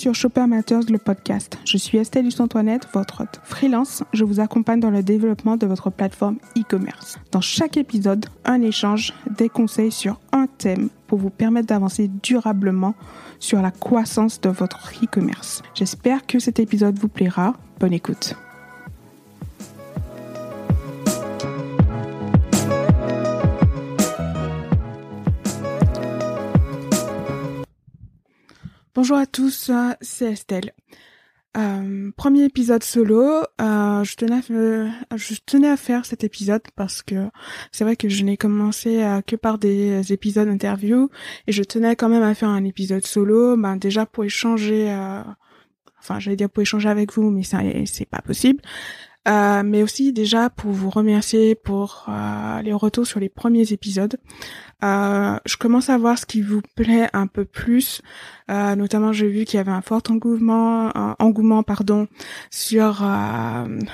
Sur Shopper Matters, le podcast. Je suis Estelle Antoinette, votre hôte freelance. Je vous accompagne dans le développement de votre plateforme e-commerce. Dans chaque épisode, un échange, des conseils sur un thème pour vous permettre d'avancer durablement sur la croissance de votre e-commerce. J'espère que cet épisode vous plaira. Bonne écoute. Bonjour à tous, c'est Estelle. Euh, premier épisode solo. Euh, je tenais, à, je tenais à faire cet épisode parce que c'est vrai que je n'ai commencé euh, que par des épisodes interview et je tenais quand même à faire un épisode solo. Ben déjà pour échanger, euh, enfin j'allais dire pour échanger avec vous, mais ça c'est pas possible. Euh, mais aussi déjà pour vous remercier pour euh, les retours sur les premiers épisodes. Euh, je commence à voir ce qui vous plaît un peu plus. Euh, notamment, j'ai vu qu'il y avait un fort engouement, engouement pardon, sur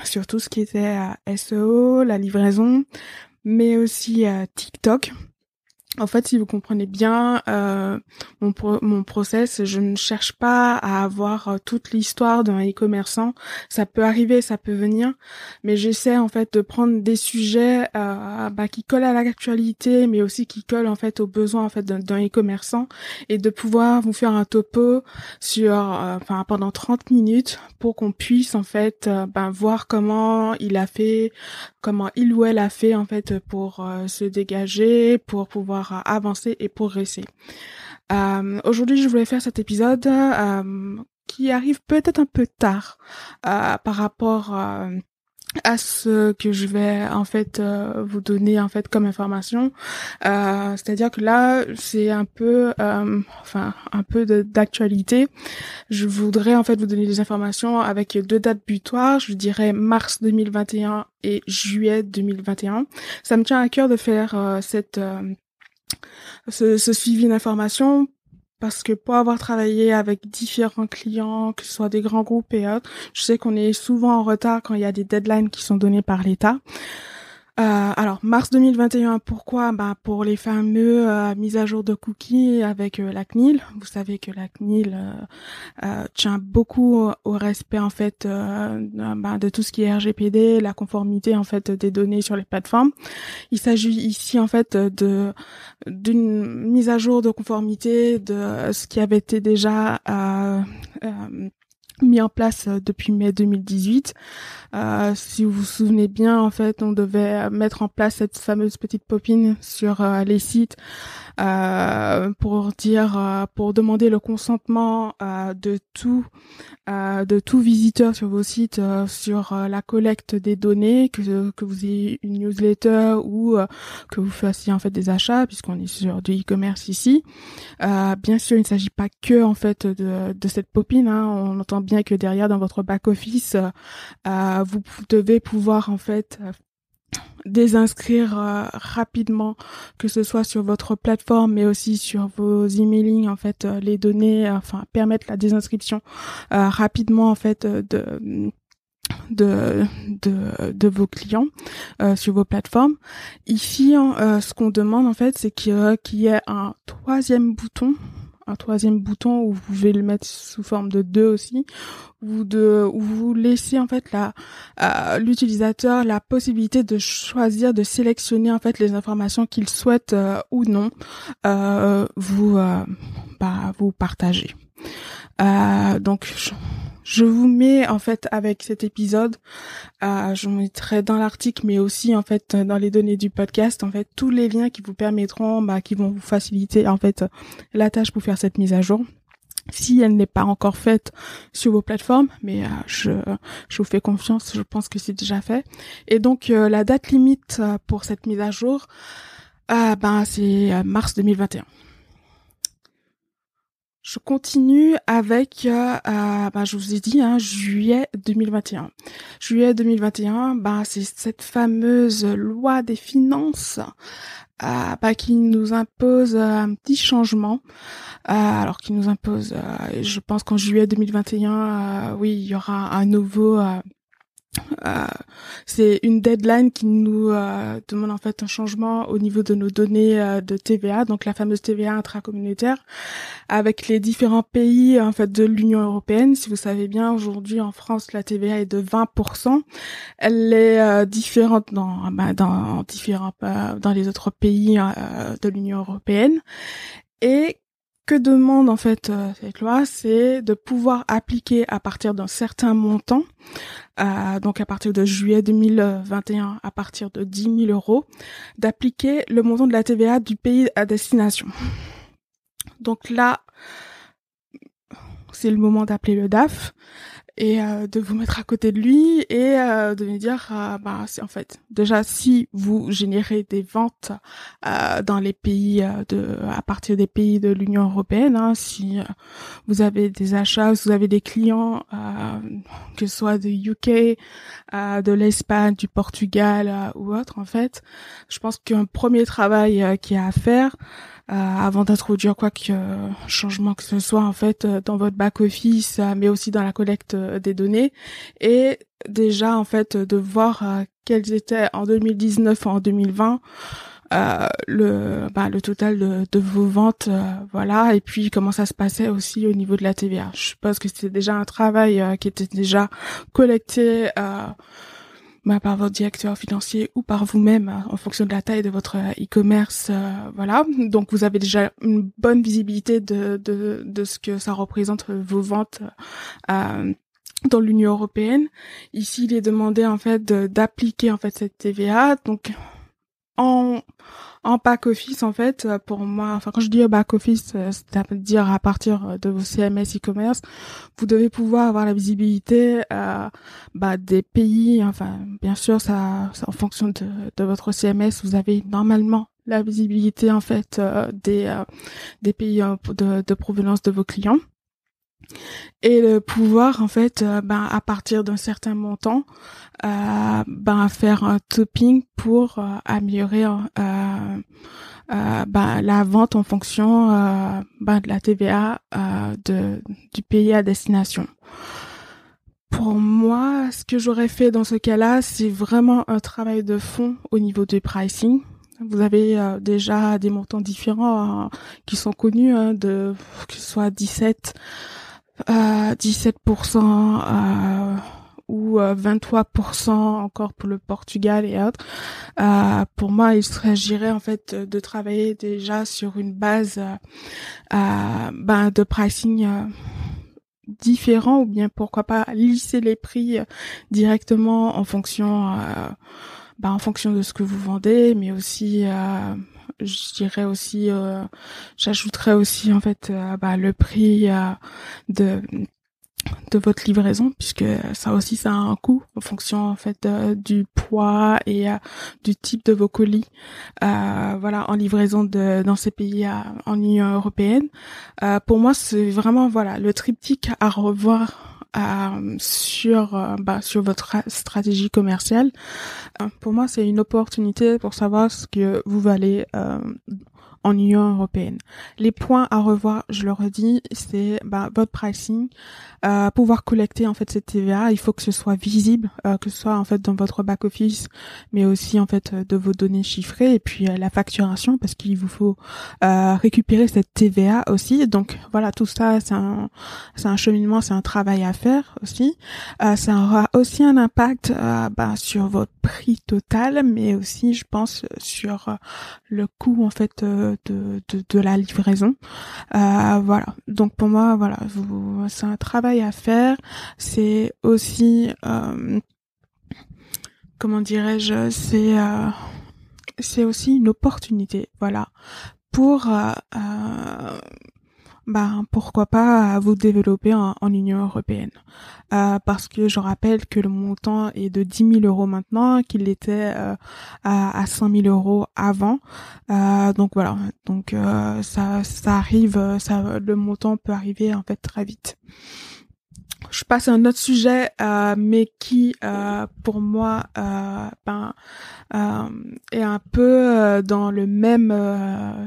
sur tout ce qui était SEO, la livraison, mais aussi TikTok. En fait, si vous comprenez bien euh, mon, mon process, je ne cherche pas à avoir euh, toute l'histoire d'un e-commerçant. Ça peut arriver, ça peut venir, mais j'essaie en fait de prendre des sujets euh, bah, qui collent à l'actualité, mais aussi qui collent en fait aux besoins en fait d'un e-commerçant et de pouvoir vous faire un topo sur, euh, enfin pendant 30 minutes pour qu'on puisse en fait euh, ben, voir comment il a fait, comment il ou elle a fait en fait pour se dégager, pour pouvoir avancer et progresser. Euh, Aujourd'hui, je voulais faire cet épisode euh, qui arrive peut-être un peu tard euh, par rapport euh, à ce que je vais en fait euh, vous donner en fait comme information. Euh, c'est-à-dire que là c'est un peu euh, enfin un peu d'actualité. Je voudrais en fait vous donner des informations avec deux dates butoirs. Je dirais mars 2021 et juillet 2021 ça me tient à cœur de faire cette ce, ce suivi d'information parce que pour avoir travaillé avec différents clients, que ce soit des grands groupes et autres, je sais qu'on est souvent en retard quand il y a des deadlines qui sont donnés par l'État. Euh, alors mars 2021, pourquoi? Bah pour les fameux euh, mises à jour de cookies avec euh, la CNIL. Vous savez que la CNIL euh, tient beaucoup au respect en fait bah, de tout ce qui est RGPD, la conformité en fait des données sur les plateformes. Il s'agit ici en fait de d'une mise à jour de conformité de ce qui avait été déjà mis en place depuis mai 2018 euh, si vous vous souvenez bien, en fait, on devait mettre en place cette fameuse petite popine sur euh, les sites euh, pour dire, euh, pour demander le consentement de tout, de tout visiteur sur vos sites sur la collecte des données, que que vous ayez une newsletter ou que vous fassiez en fait des achats, puisqu'on est sur du e-commerce ici. bien sûr, il ne s'agit pas que en fait de, de cette popine. Hein. On entend bien que derrière, dans votre back office, vous devez pouvoir en fait euh, désinscrire euh, rapidement que ce soit sur votre plateforme mais aussi sur vos emailing en fait euh, les données enfin permettre la désinscription rapidement en fait de de, de, de vos clients sur vos plateformes. Ici, ce qu'on demande en fait, c'est qu'il y ait un troisième bouton un troisième bouton où vous pouvez le mettre sous forme de deux aussi, ou de où vous laissez en fait la euh, l'utilisateur la possibilité de choisir de sélectionner en fait les informations qu'il souhaite euh, ou non euh, vous euh, bah, vous partager. donc je vous mets en fait avec cet épisode, euh, je vous mettrai dans l'article, mais aussi en fait dans les données du podcast, en fait tous les liens qui vous permettront, bah, qui vont vous faciliter en fait la tâche pour faire cette mise à jour. Si elle n'est pas encore faite sur vos plateformes, mais euh, je, je vous fais confiance, je pense que c'est déjà fait. Et donc euh, la date limite euh, pour cette mise à jour, ben c'est mars 2021. Je continue avec, euh, euh, bah, je vous ai dit, hein, juillet 2021. Juillet 2021, bah, c'est cette fameuse loi des finances euh, bah, qui nous impose un petit changement. alors qui nous impose, je pense qu'en juillet 2021, oui, il y aura un nouveau euh, c'est une deadline qui nous euh, demande en fait un changement au niveau de nos données euh, de TVA, donc la fameuse TVA intracommunautaire, avec les différents pays en fait de l'Union européenne. Si vous savez bien, aujourd'hui en France, la TVA est de 20%. Elle est différente dans bah, dans différents dans les autres pays de l'Union européenne. Et que demande en fait euh, cette loi, c'est de pouvoir appliquer à partir d'un certain montant, euh, donc à partir de juillet 2021, à partir de 10 000 euros, d'appliquer le montant de la TVA du pays à destination. Donc là, c'est le moment d'appeler le DAF et euh, de vous mettre à côté de lui et euh, de lui dire euh, bah c'est en fait déjà si vous générez des ventes dans les pays de à partir des pays de l'Union européenne hein, si vous avez des achats si vous avez des clients que ce soit de UK de l'Espagne du Portugal ou autre en fait je pense qu'un premier travail qui a à faire euh, avant d'introduire quoi que euh, changement que ce soit en fait euh, dans votre back office mais aussi dans la collecte des données. Et déjà en fait de voir quels étaient en 2019 en 2020 euh, le bah, le total de, de vos ventes voilà et puis comment ça se passait aussi au niveau de la TVA. Je suppose que c'était déjà un travail qui était déjà collecté par votre directeur financier ou par vous-même euh, en fonction de la taille de votre euh, e-commerce. Euh, voilà, donc vous avez déjà une bonne visibilité de, de, de ce que ça représente vos ventes. dans l'Union européenne. Ici, il est demandé en fait d'appliquer en fait cette TVA. Donc en en back office en fait euh, pour moi enfin quand je dis back office euh, c'est-à-dire à partir de vos CMS e-commerce vous devez pouvoir avoir la visibilité euh, bah, des pays enfin bien sûr ça, en fonction de, de, votre CMS vous avez normalement la visibilité en fait des des pays de, de provenance de vos clients et le pouvoir en fait euh, ben à partir d'un certain montant euh, ben faire un topping pour euh, améliorer ben, la vente en fonction ben, de la TVA de du pays à destination. Pour moi, ce que j'aurais fait dans ce cas-là, c'est vraiment un travail de fond au niveau du pricing. Vous avez déjà des montants différents hein, qui sont connus, hein, de que ce soit 17 17% euh, ou 23% euh, encore pour le Portugal et autres. Euh, pour moi, il s'agirait en fait de travailler déjà sur une base ben, de pricing différent ou bien pourquoi pas lisser les prix directement en fonction ben, en fonction de ce que vous vendez, mais aussi je dirais aussi, euh, j'ajouterais aussi en fait euh, bah, le prix euh, de de votre livraison puisque ça aussi ça a un coût en fonction en fait du poids et du type de vos colis voilà en livraison de dans ces pays en Union européenne. Pour moi c'est vraiment voilà le triptyque à revoir euh, sur euh, bah, sur votre stratégie commerciale. Euh, pour moi, c'est une opportunité pour savoir ce que vous valez en Union européenne. Les points à revoir, je le redis, c'est bah, votre pricing, euh, pouvoir collecter en fait cette TVA. Il faut que ce soit visible, euh, que ce soit en fait dans votre back office, mais aussi en fait de vos données chiffrées et puis euh, la facturation parce qu'il vous faut euh, récupérer cette TVA aussi. Donc voilà, tout ça, c'est un c'est un cheminement, c'est un travail à faire aussi. Euh, ça aura aussi un impact bah, sur votre prix total, mais aussi, je pense, sur le coût en fait de, de, la livraison. Euh, voilà. Donc pour moi, voilà, c'est un travail à faire. C'est aussi, euh, comment dirais-je, c'est euh, c'est aussi une opportunité, voilà, pour bah pourquoi pas vous développer en, Union européenne. Euh, parce que je rappelle que le montant est de 10 000 euros maintenant, qu'il était euh, à, à 5 000 euros avant. Euh, donc voilà, donc ça, ça arrive, ça, le montant peut arriver en fait très vite. Je passe à un autre sujet, euh, mais qui, euh, pour moi, euh, ben, euh, est un peu euh, dans le même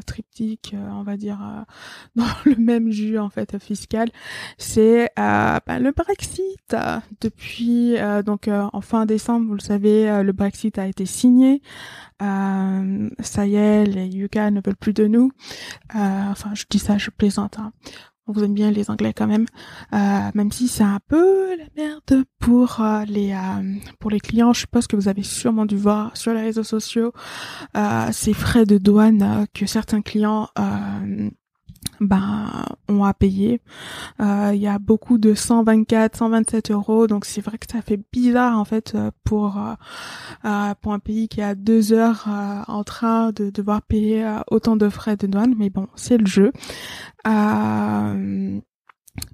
triptyque, on va dire, dans le même jus en fait fiscal. C'est ben, le Brexit. Depuis donc en fin décembre, vous le savez, le Brexit a été signé. ça y est, les UK ne veulent plus de nous. enfin, je dis ça, je plaisante. Hein vous aime bien les anglais quand même, euh, même si c'est un peu la merde pour euh, les euh, pour les clients. Je suppose que vous avez sûrement dû voir sur les réseaux sociaux ces frais de douane que certains clients ben on a payé. Euh, il y a beaucoup de 124, 127 euros, donc c'est vrai que ça fait bizarre en fait euh, pour euh, pour un pays qui a deux heures en train de devoir payer autant de frais de douane, mais bon c'est le jeu.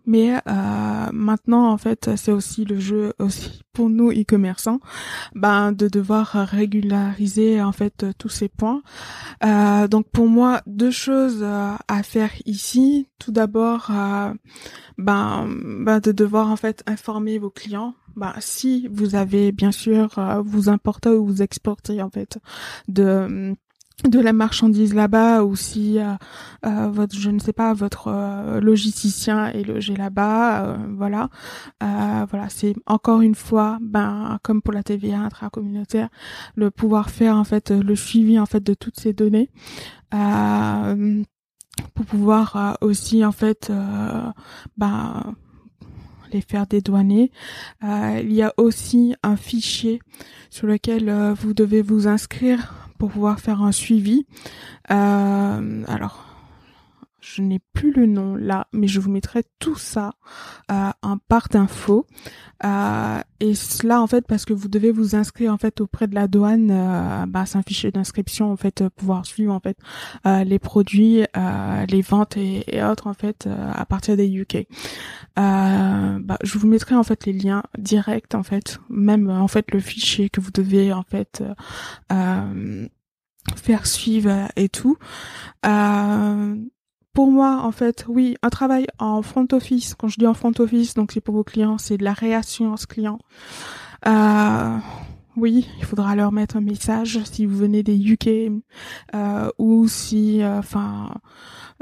Mais euh, maintenant, en fait, c'est aussi le jeu aussi pour nous e-commerçants, ben de devoir régulariser en fait tous ces points. Euh, donc pour moi, deux choses euh, à faire ici. Tout d'abord, euh, ben, ben de devoir en fait informer vos clients ben, si vous avez bien sûr vous importez ou vous exportez en fait de de la marchandise là-bas ou si euh, euh, votre je ne sais pas votre euh, logisticien est logé là-bas voilà voilà c'est encore une fois ben comme pour la TVA intracommunautaire le pouvoir faire en fait le suivi en fait de toutes ces données pour pouvoir aussi en fait ben les faire dédouaner. il y a aussi un fichier sur lequel vous devez vous inscrire pour pouvoir faire un suivi. Euh, alors, je n'ai plus le nom là, mais je vous mettrai tout ça euh, en part d'infos. Euh, et cela en fait parce que vous devez vous inscrire en fait auprès de la douane. Euh, bah, c'est un fichier d'inscription en fait pouvoir suivre en fait euh, les produits, euh, les ventes et, et, autres en fait à partir des UK. bah, je vous mettrai en fait les liens directs en fait, même en fait le fichier que vous devez en fait faire suivre et tout. Euh, pour moi, en fait, oui, un travail en front office, quand je dis en front office, donc c'est pour vos clients, c'est de la réassurance client. Euh, oui, il faudra leur mettre un message si vous venez des UK euh, ou si, euh, enfin,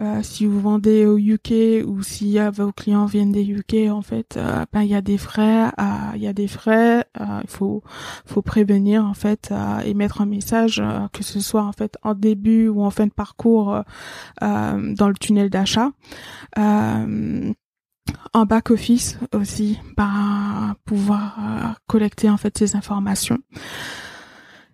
euh, si vous vendez au UK ou si vos clients viennent des UK, en fait, ben il y a des frais, il y a des frais. Il faut, faut prévenir en fait et mettre un message que ce soit en fait en début ou en fin de parcours dans le tunnel d'achat en back office aussi, bah, pouvoir euh, collecter en fait ces informations.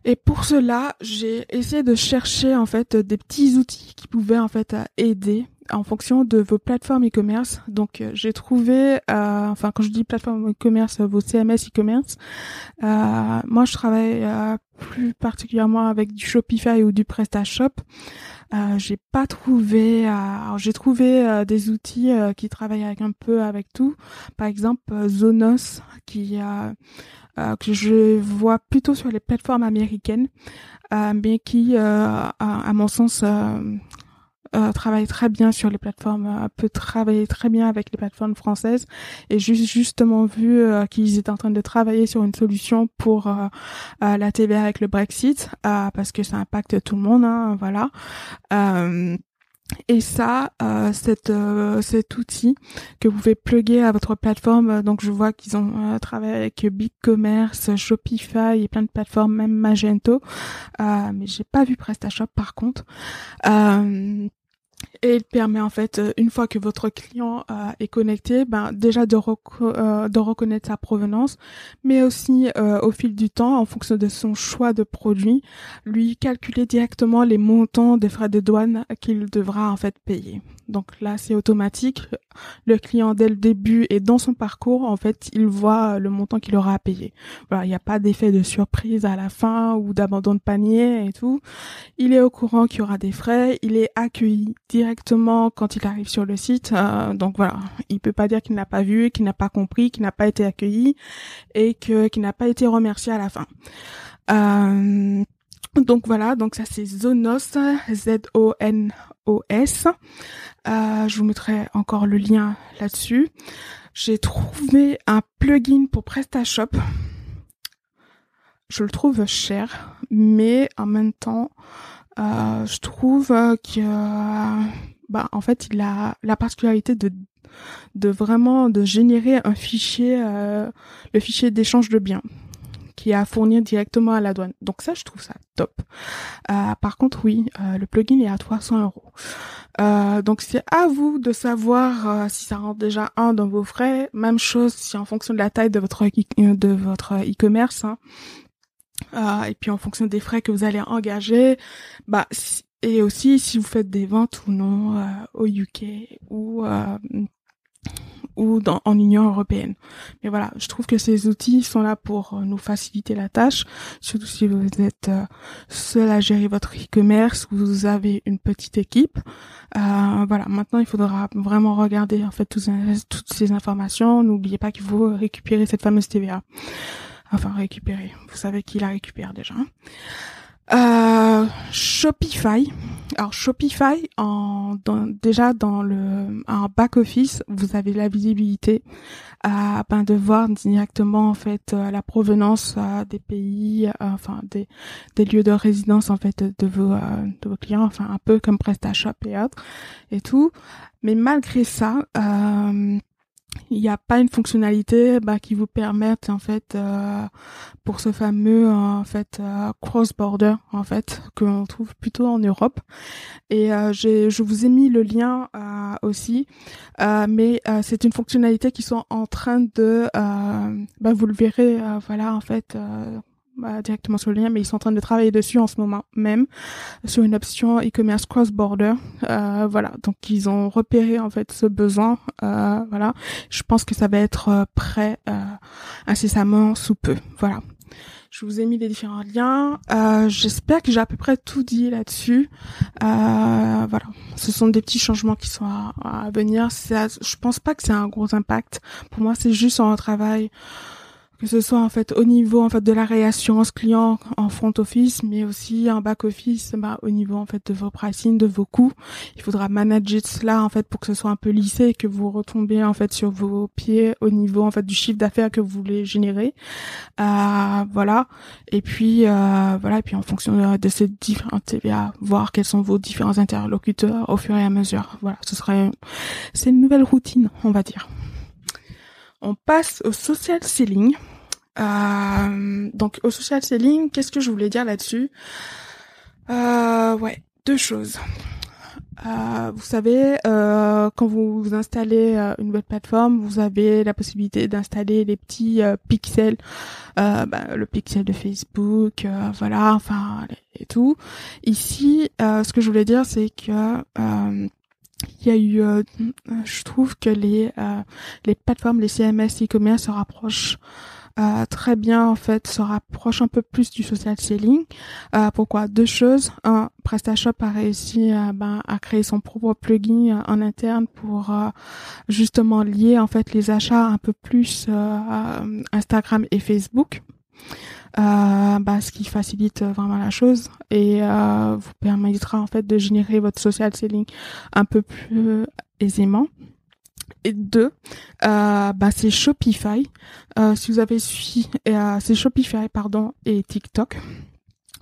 Et pour cela, j'ai essayé de chercher en fait des petits outils qui pouvaient en fait aider en fonction de vos plateformes e-commerce. Donc euh, j'ai trouvé, euh, enfin quand je dis plateforme e-commerce, vos CMS e-commerce, moi je travaille plus particulièrement avec du Shopify ou du PrestaShop. Euh, j'ai pas trouvé. Euh, j'ai trouvé euh, des outils euh, qui travaillent avec un peu avec tout. Par exemple, Zonos, qui que je vois plutôt sur les plateformes américaines, mais qui, à, à, mon sens, euh, travaille très bien sur les plateformes, euh, peut travailler très bien avec les plateformes françaises. Et juste justement vu euh, qu'ils étaient en train de travailler sur une solution pour euh, la TVA avec le Brexit, parce que ça impacte tout le monde, hein, voilà. Et ça, euh, cet, outil que vous pouvez plugger à votre plateforme, donc je vois qu'ils ont travaillé avec BigCommerce, Shopify et plein de plateformes, même Magento, mais j'ai pas vu PrestaShop par contre. Et il permet en fait, euh, une fois que votre client euh, est connecté, ben déjà de, euh, de reconnaître sa provenance, mais aussi au fil du temps, en fonction de son choix de produit, lui calculer directement les montants des frais de douane qu'il devra en fait payer. Donc là, c'est automatique. Le client dès le début et dans son parcours, en fait, il voit le montant qu'il aura à payer. Voilà, il n'y a pas d'effet de surprise à la fin ou d'abandon de panier et tout. Il est au courant qu'il y aura des frais. Il est accueilli directement quand il arrive sur le site. Euh, donc voilà, il peut pas dire qu'il n'a pas vu, qu'il n'a pas compris, qu'il n'a pas été accueilli et que qu'il n'a pas été remercié à la fin. Euh, donc voilà, donc ça c'est Zonos, Z-O-N-O-S. Je vous mettrai encore le lien là-dessus. J'ai trouvé un plugin pour PrestaShop. Je le trouve cher, mais en même temps, je trouve que bah en fait il a la particularité de de vraiment de générer un fichier le fichier d'échange de biens qui est à fournir directement à la douane. Donc ça, je trouve ça top. Euh, par contre, oui, euh, le plugin est à 300 euros. Euh, donc c'est à vous de savoir si ça rentre déjà un dans vos frais. Même chose si en fonction de la taille de votre de votre e-commerce. Hein. et puis en fonction des frais que vous allez engager, bah et aussi si vous faites des ventes ou non au UK ou ou dans, en Union européenne. Mais voilà, je trouve que ces outils sont là pour euh, nous faciliter la tâche, surtout si vous êtes euh, seul à gérer votre e-commerce, vous avez une petite équipe. Euh, voilà, maintenant il faudra vraiment regarder en fait toutes ces informations. N'oubliez pas qu'il faut récupérer cette fameuse TVA. Enfin récupérer, vous savez qui la récupère déjà. Euh, Shopify. Alors Shopify, en, déjà dans le back office, vous avez la visibilité à ben, de voir directement en fait euh, la provenance euh, des pays, enfin des, des lieux de résidence en fait de vos de vos clients, enfin un peu comme PrestaShop et autres et tout. Mais malgré ça, il n'y a pas une fonctionnalité bah, qui vous permette en fait euh, pour ce fameux en fait euh, cross border en fait que l'on trouve plutôt en Europe. Et euh, je vous ai mis le lien aussi. Mais c'est une fonctionnalité qui sont en train de bah, vous le verrez voilà en fait bah, directement sur le lien, mais ils sont en train de travailler dessus en ce moment même sur une option e-commerce cross-border. Euh, voilà, donc ils ont repéré en fait ce besoin. Euh, voilà, je pense que ça va être euh, prêt euh, incessamment sous peu. Voilà. Je vous ai mis les différents liens. Euh, J'espère que j'ai à peu près tout dit là-dessus. Euh, voilà, ce sont des petits changements qui sont à, à venir. Je pense pas que c'est un gros impact. Pour moi, c'est juste un travail que ce soit en fait au niveau en fait de la réassurance client en front office, mais aussi en back office, bah, au niveau en fait de vos pricing, de vos coûts. Il faudra manager cela en fait pour que ce soit un peu lissé et que vous retombiez en fait sur vos pieds au niveau en fait du chiffre d'affaires que vous voulez générer. Euh, voilà. Et puis euh, voilà. Et puis en fonction de, ces différentes TVA, voir quels sont vos différents interlocuteurs au fur et à mesure. Voilà. Ce serait c'est une nouvelle routine, on va dire. On passe au social selling. Euh, donc au social selling, qu'est-ce que je voulais dire là-dessus? Euh, Ouais, deux choses. Euh, vous savez, euh, quand vous, installez euh, une web plateforme, vous avez la possibilité d'installer les petits euh, pixels, bah, le pixel de Facebook, voilà, enfin et tout. Ici, ce que je voulais dire, c'est que il y a eu, euh, je trouve que les euh, les plateformes, les CMS e-commerce se rapprochent euh, très bien en fait, se rapprochent un peu plus du social selling. pourquoi? Deux choses. Un, PrestaShop a réussi ben, à créer son propre plugin en interne pour justement lier en fait les achats un peu plus Instagram et Facebook euh, bah, ce qui facilite vraiment la chose et euh, vous permettra en fait de générer votre social selling un peu plus aisément. Et deux, euh, bah, c'est Shopify. Euh, si vous avez suivi, euh, c'est Shopify pardon et TikTok.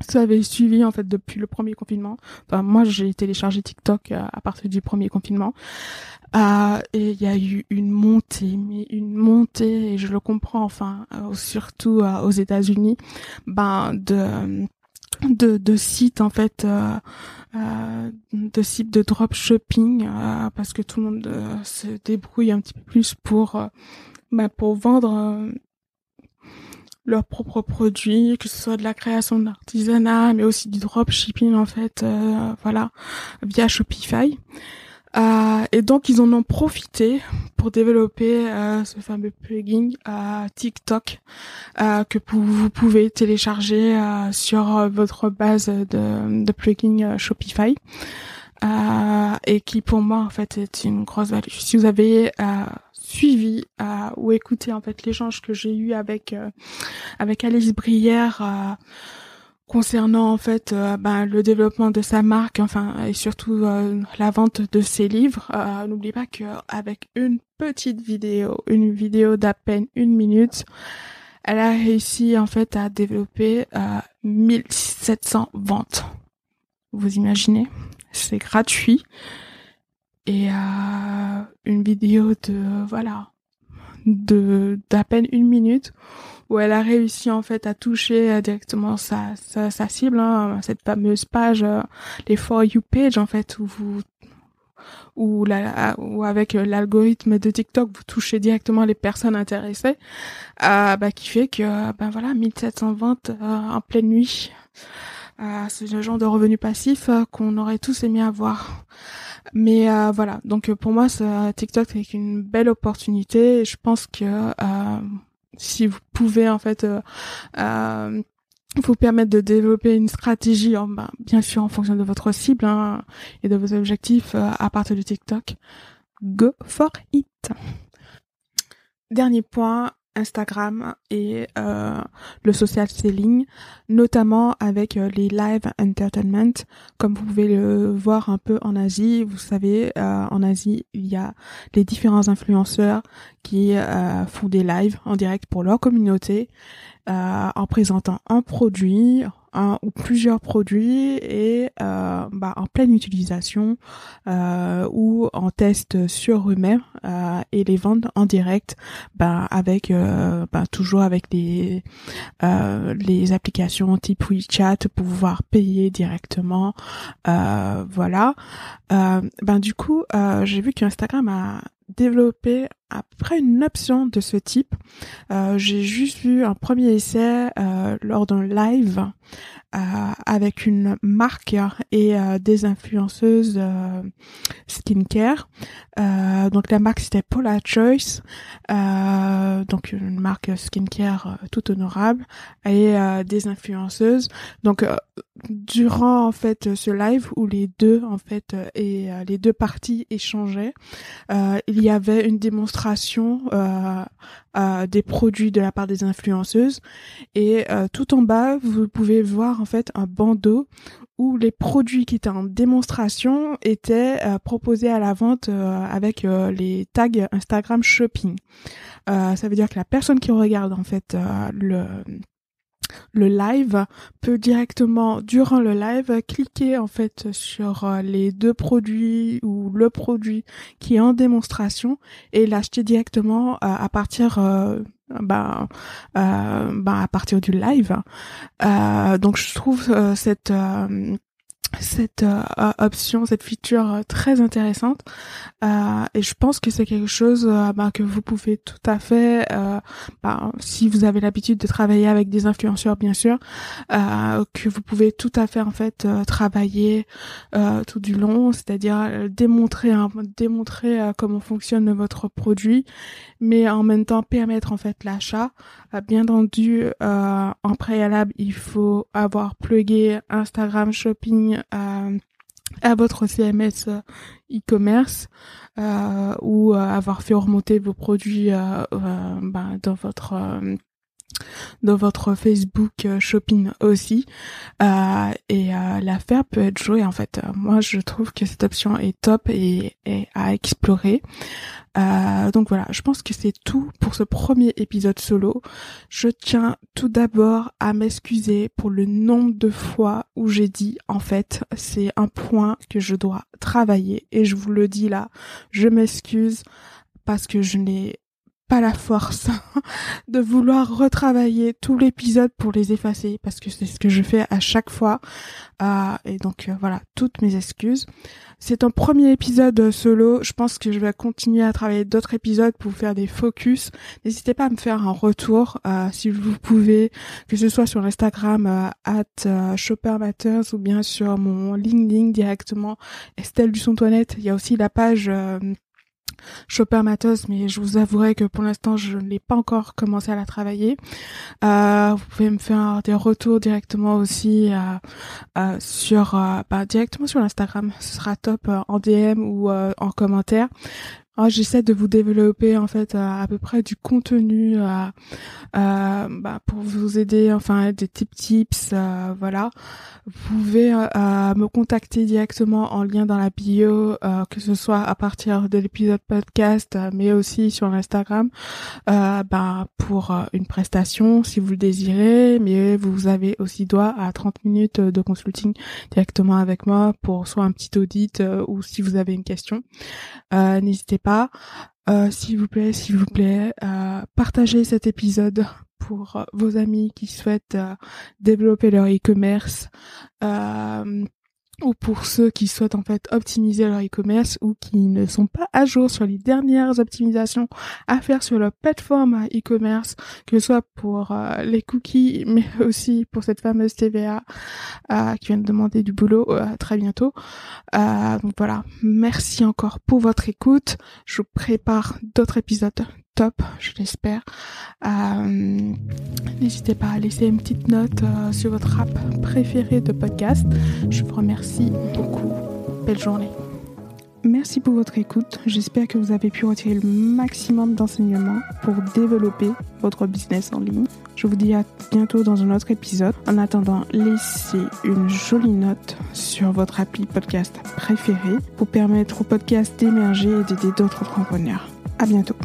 Si vous avez suivi en fait depuis le premier confinement. Enfin, moi j'ai téléchargé TikTok à partir du premier confinement. Et il y a eu une montée, mais une montée, et je le comprends, enfin, surtout aux États-Unis, ben de de, de sites en fait, de sites de dropshipping, parce que tout le monde se débrouille un petit peu plus pour ben, pour vendre leurs propres produits, que ce soit de la création d'artisanat, mais aussi du dropshipping en fait, voilà, via Shopify. Euh, et donc ils en ont profité pour développer euh, ce fameux plugin euh, TikTok euh, que vous pouvez télécharger sur votre base de, de plugins Shopify et qui pour moi en fait est une grosse value. Si vous avez suivi ou écouté en fait l'échange que j'ai eu avec avec Alice Brière concernant en fait ben, le développement de sa marque, enfin et surtout la vente de ses livres. N'oublie pas que avec une petite vidéo, une vidéo d'à peine une minute, elle a réussi en fait à développer 1700 ventes. Vous imaginez? C'est gratuit. Et euh, une vidéo de voilà de d'à peine une minute où elle a réussi en fait à toucher euh, directement sa sa, cible hein, cette fameuse page euh, les for you page en fait où vous ou la ou avec euh, l'algorithme de TikTok vous touchez directement les personnes intéressées euh, bah, qui fait que ben voilà 1700 ventes en pleine nuit c'est le genre de revenu passif qu'on aurait tous aimé avoir mais euh, voilà, donc euh, pour moi, TikTok c'est une belle opportunité. je pense que euh, si vous pouvez en fait vous permettre de développer une stratégie, ben, bien sûr en fonction de votre cible hein, et de vos objectifs à partir de TikTok, go for it. Dernier point, Instagram et euh, le social selling, notamment avec euh, les live entertainment, comme vous pouvez le voir un peu en Asie. Vous savez, euh, en Asie, il y a les différents influenceurs qui font des lives en direct pour leur communauté, en présentant un produit, un ou plusieurs produits et euh, bah, en pleine utilisation euh, ou en test sur eux-mêmes euh, et les vendre en direct bah, avec bah, toujours avec les les applications type WeChat pour pouvoir payer directement voilà. Ben du coup j'ai vu qu'Instagram a développé après une option de ce type. Euh, j'ai juste vu un premier essai euh, lors d'un live euh, avec une marque et des influenceuses skincare. donc la marque c'était Paula Choice, donc une marque skincare tout honorable et des influenceuses. Donc durant en fait ce live où les deux en fait et les deux parties échangeaient, il y avait une démonstration euh, euh, des produits de la part des influenceuses et euh, tout en bas vous pouvez voir en fait un bandeau où les produits qui étaient en démonstration étaient proposés à la vente avec les tags Instagram Shopping. ça veut dire que la personne qui regarde en fait le le live peut directement durant le live cliquer en fait sur euh, les deux produits ou le produit qui est en démonstration et l'acheter directement euh, à partir euh, bah, bah, à partir du live. Donc je trouve cette cette euh, option, cette feature euh, très intéressante euh, et je pense que c'est quelque chose bah, que vous pouvez tout à fait, bah, si vous avez l'habitude de travailler avec des influenceurs bien sûr, que vous pouvez tout à fait en fait travailler tout du long, c'est-à-dire démontrer démontrer comment fonctionne votre produit, mais en même temps permettre en fait l'achat. bien entendu, en préalable, il faut avoir plugué Instagram Shopping à, votre CMS euh, e-commerce euh, ou euh, avoir fait remonter vos produits ben, dans votre dans votre Facebook Shopping aussi et l'affaire peut être jouée en fait. Moi je trouve que cette option est top et, et à explorer. Euh, donc voilà, je pense que c'est tout pour ce premier épisode solo. Je tiens tout d'abord à m'excuser pour le nombre de fois où j'ai dit en fait c'est un point que je dois travailler et je vous le dis là, je m'excuse parce que je n'ai pas la force de vouloir retravailler tout l'épisode pour les effacer parce que c'est ce que je fais à chaque fois. Euh, et donc euh, voilà toutes mes excuses. C'est un premier épisode solo. Je pense que je vais continuer à travailler d'autres épisodes pour faire des focus. N'hésitez pas à me faire un retour euh, si vous pouvez que ce soit sur Instagram at Shopper Matters ou bien sur mon LinkedIn directement Estelle Dusson-Toinette. Il y a aussi la page Chopper Matos, mais je vous avouerai que pour l'instant, je n'ai pas encore commencé à la travailler. Euh, vous pouvez me faire des retours directement aussi euh, euh, sur, bah, directement sur Instagram. Ce sera top en DM ou en commentaire. Oh, j'essaie de vous développer en fait à, peu près du contenu bah, pour vous aider, enfin des tips tips, euh, voilà. Vous pouvez euh, me contacter directement en lien dans la bio, euh, que ce soit à partir de l'épisode podcast, mais aussi sur Instagram, bah, pour une prestation si vous le désirez. Mais vous avez aussi droit à 30 minutes de consulting directement avec moi pour soit un petit audit ou si vous avez une question. N'hésitez pas. S'il vous plaît, s'il vous plaît, partagez cet épisode pour vos amis qui souhaitent euh, développer leur e-commerce. Euh, ou pour ceux qui souhaitent en fait optimiser leur e-commerce ou qui ne sont pas à jour sur les dernières optimisations à faire sur leur plateforme e-commerce, que ce soit pour euh, les cookies, mais aussi pour cette fameuse TVA qui vient de demander du boulot très bientôt. donc voilà, merci encore pour votre écoute. Je vous prépare d'autres épisodes top, je l'espère. Euh, n'hésitez pas à laisser une petite note euh, sur votre app préférée de podcast. Je vous remercie beaucoup. Belle journée. Merci pour votre écoute. J'espère que vous avez pu retirer le maximum d'enseignements pour développer votre business en ligne. Je vous dis à bientôt dans un autre épisode. En attendant, laissez une jolie note sur votre appli podcast préféré pour permettre au podcast d'émerger et d'aider d'autres entrepreneurs. À bientôt.